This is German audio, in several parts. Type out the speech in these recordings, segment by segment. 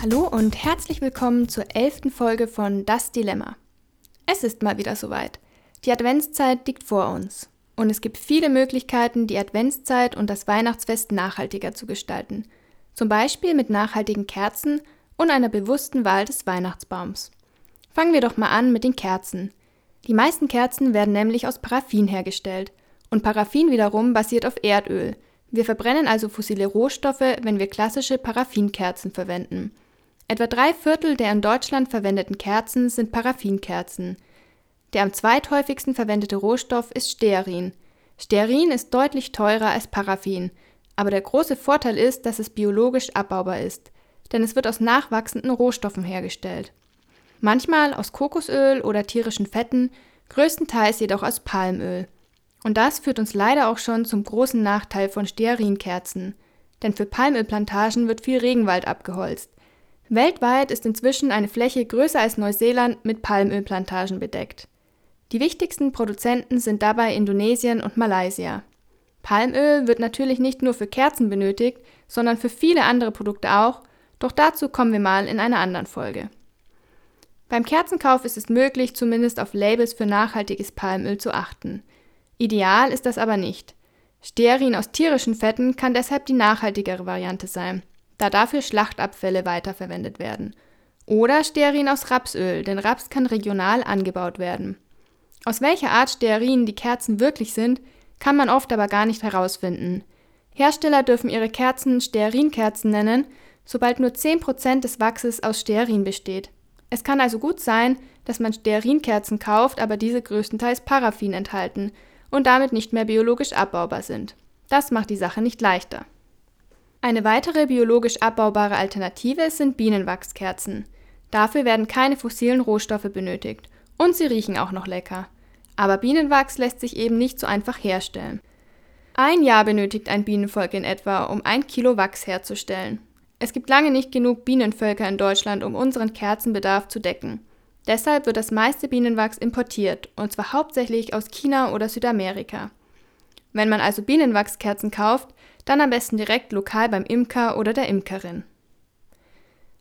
Hallo und herzlich willkommen zur elften Folge von Das Dilemma. Es ist mal wieder soweit. Die Adventszeit liegt vor uns. Und es gibt viele Möglichkeiten, die Adventszeit und das Weihnachtsfest nachhaltiger zu gestalten. Zum Beispiel mit nachhaltigen Kerzen und einer bewussten Wahl des Weihnachtsbaums. Fangen wir doch mal an mit den Kerzen. Die meisten Kerzen werden nämlich aus Paraffin hergestellt. Und Paraffin wiederum basiert auf Erdöl. Wir verbrennen also fossile Rohstoffe, wenn wir klassische Paraffinkerzen verwenden. Etwa drei Viertel der in Deutschland verwendeten Kerzen sind Paraffinkerzen. Der am zweithäufigsten verwendete Rohstoff ist Stearin. Stearin ist deutlich teurer als Paraffin, aber der große Vorteil ist, dass es biologisch abbaubar ist, denn es wird aus nachwachsenden Rohstoffen hergestellt. Manchmal aus Kokosöl oder tierischen Fetten, größtenteils jedoch aus Palmöl. Und das führt uns leider auch schon zum großen Nachteil von Stearinkerzen, denn für Palmölplantagen wird viel Regenwald abgeholzt. Weltweit ist inzwischen eine Fläche größer als Neuseeland mit Palmölplantagen bedeckt. Die wichtigsten Produzenten sind dabei Indonesien und Malaysia. Palmöl wird natürlich nicht nur für Kerzen benötigt, sondern für viele andere Produkte auch, doch dazu kommen wir mal in einer anderen Folge. Beim Kerzenkauf ist es möglich, zumindest auf Labels für nachhaltiges Palmöl zu achten. Ideal ist das aber nicht. Stearin aus tierischen Fetten kann deshalb die nachhaltigere Variante sein, da dafür Schlachtabfälle weiterverwendet werden. Oder Stearin aus Rapsöl, denn Raps kann regional angebaut werden. Aus welcher Art Stearin die Kerzen wirklich sind, kann man oft aber gar nicht herausfinden. Hersteller dürfen ihre Kerzen Stearinkerzen nennen, sobald nur 10% des Wachses aus Stearin besteht. Es kann also gut sein, dass man Stearinkerzen kauft, aber diese größtenteils Paraffin enthalten und damit nicht mehr biologisch abbaubar sind. Das macht die Sache nicht leichter. Eine weitere biologisch abbaubare Alternative sind Bienenwachskerzen. Dafür werden keine fossilen Rohstoffe benötigt und sie riechen auch noch lecker. Aber Bienenwachs lässt sich eben nicht so einfach herstellen. Ein Jahr benötigt ein Bienenvolk in etwa, um ein Kilo Wachs herzustellen. Es gibt lange nicht genug Bienenvölker in Deutschland, um unseren Kerzenbedarf zu decken. Deshalb wird das meiste Bienenwachs importiert, und zwar hauptsächlich aus China oder Südamerika. Wenn man also Bienenwachskerzen kauft, dann am besten direkt lokal beim Imker oder der Imkerin.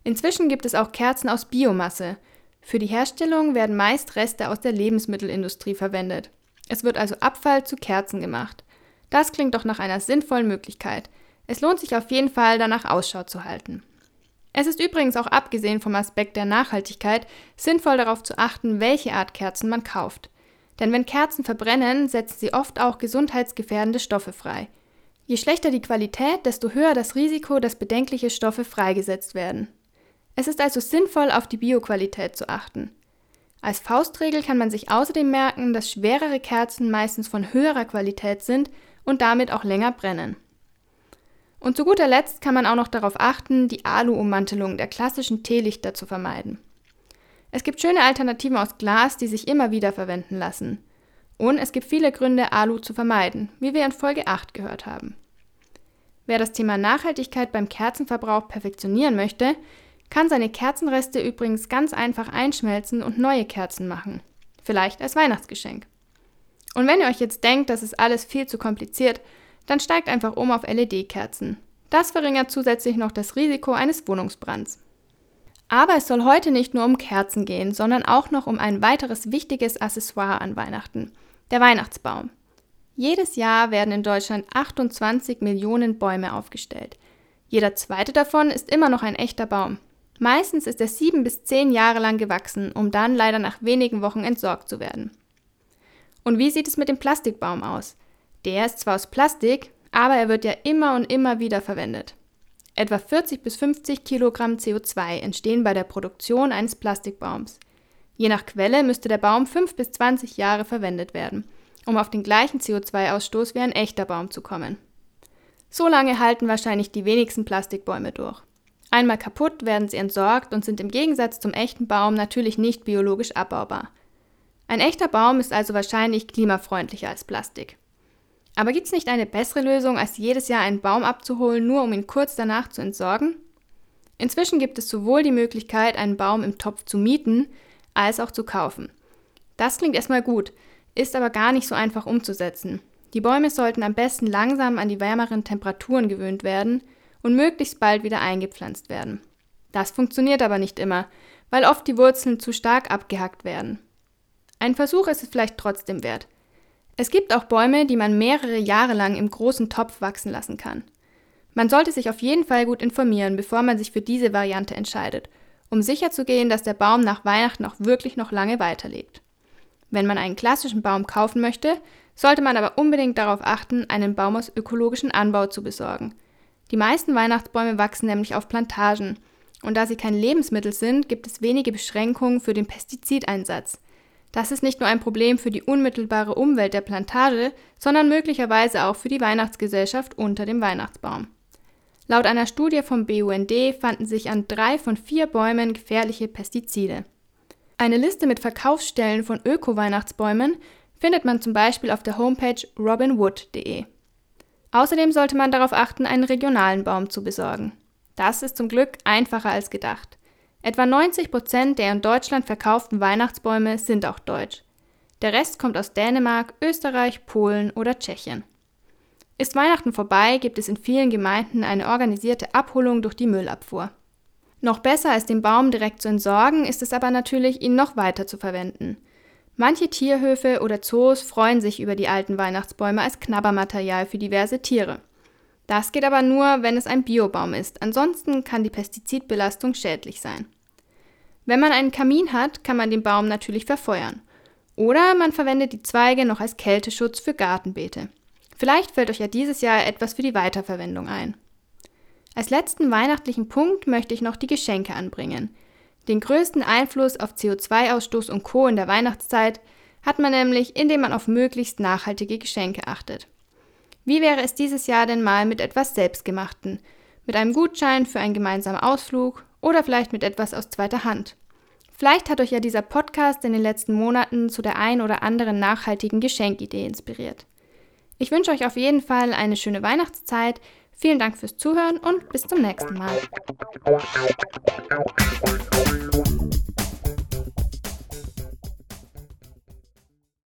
Inzwischen gibt es auch Kerzen aus Biomasse, für die Herstellung werden meist Reste aus der Lebensmittelindustrie verwendet. Es wird also Abfall zu Kerzen gemacht. Das klingt doch nach einer sinnvollen Möglichkeit. Es lohnt sich auf jeden Fall, danach Ausschau zu halten. Es ist übrigens auch abgesehen vom Aspekt der Nachhaltigkeit sinnvoll darauf zu achten, welche Art Kerzen man kauft. Denn wenn Kerzen verbrennen, setzen sie oft auch gesundheitsgefährdende Stoffe frei. Je schlechter die Qualität, desto höher das Risiko, dass bedenkliche Stoffe freigesetzt werden. Es ist also sinnvoll, auf die Bioqualität zu achten. Als Faustregel kann man sich außerdem merken, dass schwerere Kerzen meistens von höherer Qualität sind und damit auch länger brennen. Und zu guter Letzt kann man auch noch darauf achten, die Alu-Ummantelung der klassischen Teelichter zu vermeiden. Es gibt schöne Alternativen aus Glas, die sich immer wieder verwenden lassen. Und es gibt viele Gründe, Alu zu vermeiden, wie wir in Folge 8 gehört haben. Wer das Thema Nachhaltigkeit beim Kerzenverbrauch perfektionieren möchte, kann seine Kerzenreste übrigens ganz einfach einschmelzen und neue Kerzen machen. Vielleicht als Weihnachtsgeschenk. Und wenn ihr euch jetzt denkt, das ist alles viel zu kompliziert, dann steigt einfach um auf LED-Kerzen. Das verringert zusätzlich noch das Risiko eines Wohnungsbrands. Aber es soll heute nicht nur um Kerzen gehen, sondern auch noch um ein weiteres wichtiges Accessoire an Weihnachten, der Weihnachtsbaum. Jedes Jahr werden in Deutschland 28 Millionen Bäume aufgestellt. Jeder zweite davon ist immer noch ein echter Baum. Meistens ist er sieben bis zehn Jahre lang gewachsen, um dann leider nach wenigen Wochen entsorgt zu werden. Und wie sieht es mit dem Plastikbaum aus? Der ist zwar aus Plastik, aber er wird ja immer und immer wieder verwendet. Etwa 40 bis 50 Kilogramm CO2 entstehen bei der Produktion eines Plastikbaums. Je nach Quelle müsste der Baum 5 bis 20 Jahre verwendet werden, um auf den gleichen CO2-Ausstoß wie ein echter Baum zu kommen. So lange halten wahrscheinlich die wenigsten Plastikbäume durch. Einmal kaputt werden sie entsorgt und sind im Gegensatz zum echten Baum natürlich nicht biologisch abbaubar. Ein echter Baum ist also wahrscheinlich klimafreundlicher als Plastik. Aber gibt es nicht eine bessere Lösung, als jedes Jahr einen Baum abzuholen, nur um ihn kurz danach zu entsorgen? Inzwischen gibt es sowohl die Möglichkeit, einen Baum im Topf zu mieten, als auch zu kaufen. Das klingt erstmal gut, ist aber gar nicht so einfach umzusetzen. Die Bäume sollten am besten langsam an die wärmeren Temperaturen gewöhnt werden und möglichst bald wieder eingepflanzt werden. Das funktioniert aber nicht immer, weil oft die Wurzeln zu stark abgehackt werden. Ein Versuch ist es vielleicht trotzdem wert. Es gibt auch Bäume, die man mehrere Jahre lang im großen Topf wachsen lassen kann. Man sollte sich auf jeden Fall gut informieren, bevor man sich für diese Variante entscheidet, um sicherzugehen, dass der Baum nach Weihnachten auch wirklich noch lange weiterlebt. Wenn man einen klassischen Baum kaufen möchte, sollte man aber unbedingt darauf achten, einen Baum aus ökologischen Anbau zu besorgen. Die meisten Weihnachtsbäume wachsen nämlich auf Plantagen, und da sie kein Lebensmittel sind, gibt es wenige Beschränkungen für den Pestizideinsatz. Das ist nicht nur ein Problem für die unmittelbare Umwelt der Plantage, sondern möglicherweise auch für die Weihnachtsgesellschaft unter dem Weihnachtsbaum. Laut einer Studie vom BUND fanden sich an drei von vier Bäumen gefährliche Pestizide. Eine Liste mit Verkaufsstellen von Öko-Weihnachtsbäumen findet man zum Beispiel auf der Homepage robinwood.de. Außerdem sollte man darauf achten, einen regionalen Baum zu besorgen. Das ist zum Glück einfacher als gedacht. Etwa 90 Prozent der in Deutschland verkauften Weihnachtsbäume sind auch deutsch. Der Rest kommt aus Dänemark, Österreich, Polen oder Tschechien. Ist Weihnachten vorbei, gibt es in vielen Gemeinden eine organisierte Abholung durch die Müllabfuhr. Noch besser als den Baum direkt zu entsorgen, ist es aber natürlich, ihn noch weiter zu verwenden. Manche Tierhöfe oder Zoos freuen sich über die alten Weihnachtsbäume als Knabbermaterial für diverse Tiere. Das geht aber nur, wenn es ein Biobaum ist, ansonsten kann die Pestizidbelastung schädlich sein. Wenn man einen Kamin hat, kann man den Baum natürlich verfeuern. Oder man verwendet die Zweige noch als Kälteschutz für Gartenbeete. Vielleicht fällt euch ja dieses Jahr etwas für die Weiterverwendung ein. Als letzten weihnachtlichen Punkt möchte ich noch die Geschenke anbringen. Den größten Einfluss auf CO2-Ausstoß und Co. in der Weihnachtszeit hat man nämlich, indem man auf möglichst nachhaltige Geschenke achtet. Wie wäre es dieses Jahr denn mal mit etwas Selbstgemachten? Mit einem Gutschein für einen gemeinsamen Ausflug oder vielleicht mit etwas aus zweiter Hand. Vielleicht hat euch ja dieser Podcast in den letzten Monaten zu der ein oder anderen nachhaltigen Geschenkidee inspiriert. Ich wünsche euch auf jeden Fall eine schöne Weihnachtszeit. Vielen Dank fürs Zuhören und bis zum nächsten Mal.